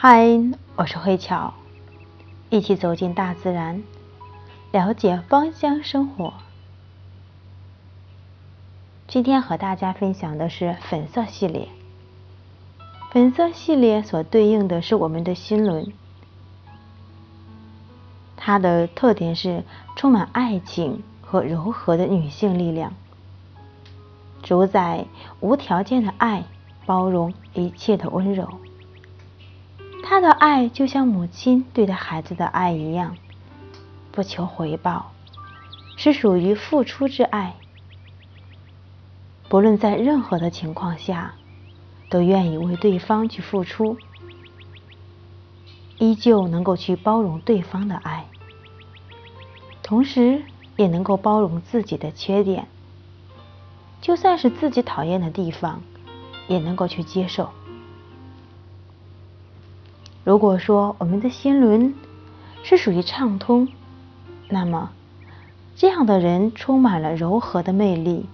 嗨，我是慧巧，一起走进大自然，了解芳香生活。今天和大家分享的是粉色系列。粉色系列所对应的是我们的心轮，它的特点是充满爱情和柔和的女性力量，主宰无条件的爱，包容一切的温柔。他的爱就像母亲对待孩子的爱一样，不求回报，是属于付出之爱。不论在任何的情况下，都愿意为对方去付出，依旧能够去包容对方的爱，同时也能够包容自己的缺点，就算是自己讨厌的地方，也能够去接受。如果说我们的心轮是属于畅通，那么这样的人充满了柔和的魅力，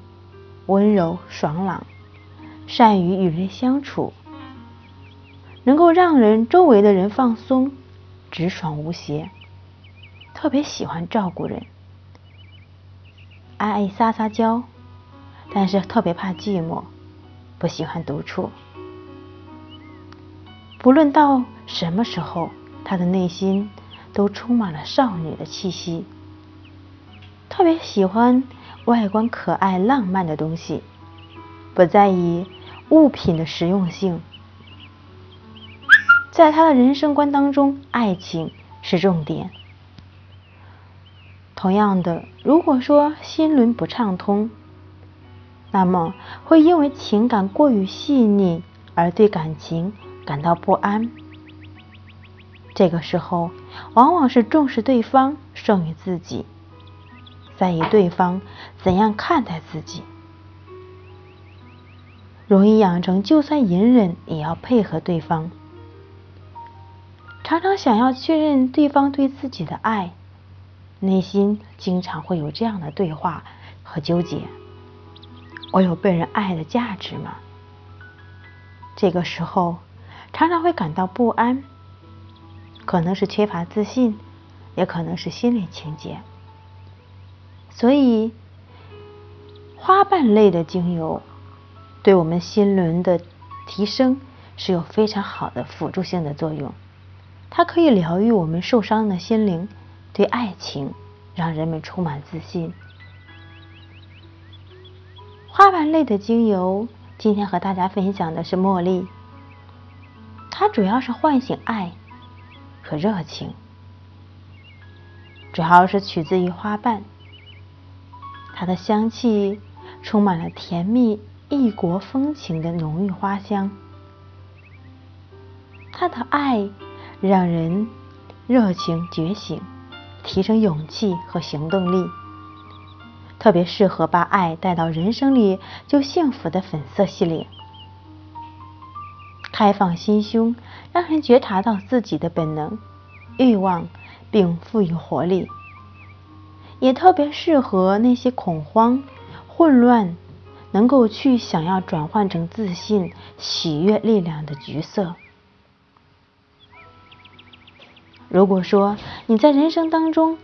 温柔爽朗，善于与人相处，能够让人周围的人放松，直爽无邪，特别喜欢照顾人，爱撒撒娇，但是特别怕寂寞，不喜欢独处。不论到什么时候，她的内心都充满了少女的气息，特别喜欢外观可爱、浪漫的东西，不在意物品的实用性。在她的人生观当中，爱情是重点。同样的，如果说心轮不畅通，那么会因为情感过于细腻而对感情。感到不安，这个时候往往是重视对方胜于自己，在意对方怎样看待自己，容易养成就算隐忍也要配合对方，常常想要确认对方对自己的爱，内心经常会有这样的对话和纠结：我有被人爱的价值吗？这个时候。常常会感到不安，可能是缺乏自信，也可能是心理情结。所以，花瓣类的精油对我们心轮的提升是有非常好的辅助性的作用。它可以疗愈我们受伤的心灵，对爱情让人们充满自信。花瓣类的精油，今天和大家分享的是茉莉。它主要是唤醒爱和热情，主要是取自于花瓣。它的香气充满了甜蜜异国风情的浓郁花香。它的爱让人热情觉醒，提升勇气和行动力，特别适合把爱带到人生里就幸福的粉色系列。开放心胸，让人觉察到自己的本能、欲望，并赋予活力，也特别适合那些恐慌、混乱，能够去想要转换成自信、喜悦力量的橘色。如果说你在人生当中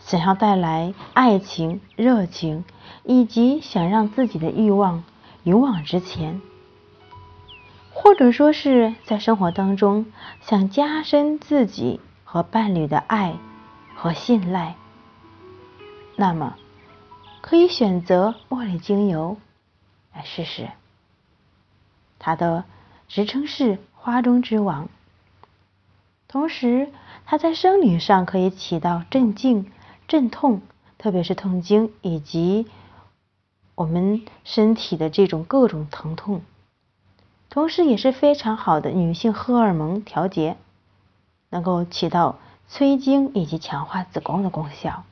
想要带来爱情、热情，以及想让自己的欲望勇往直前。或者说是在生活当中想加深自己和伴侣的爱和信赖，那么可以选择茉莉精油来试试。它的职称是花中之王，同时它在生理上可以起到镇静、镇痛，特别是痛经以及我们身体的这种各种疼痛。同时也是非常好的女性荷尔蒙调节，能够起到催经以及强化子宫的功效，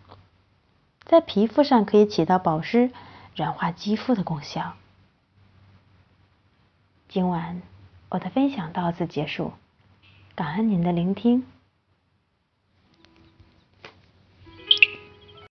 在皮肤上可以起到保湿、软化肌肤的功效。今晚我的分享到此结束，感恩您的聆听。